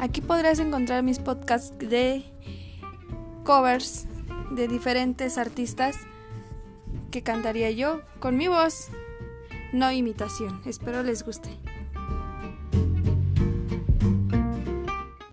Aquí podrás encontrar mis podcasts de covers de diferentes artistas que cantaría yo con mi voz, no imitación. Espero les guste.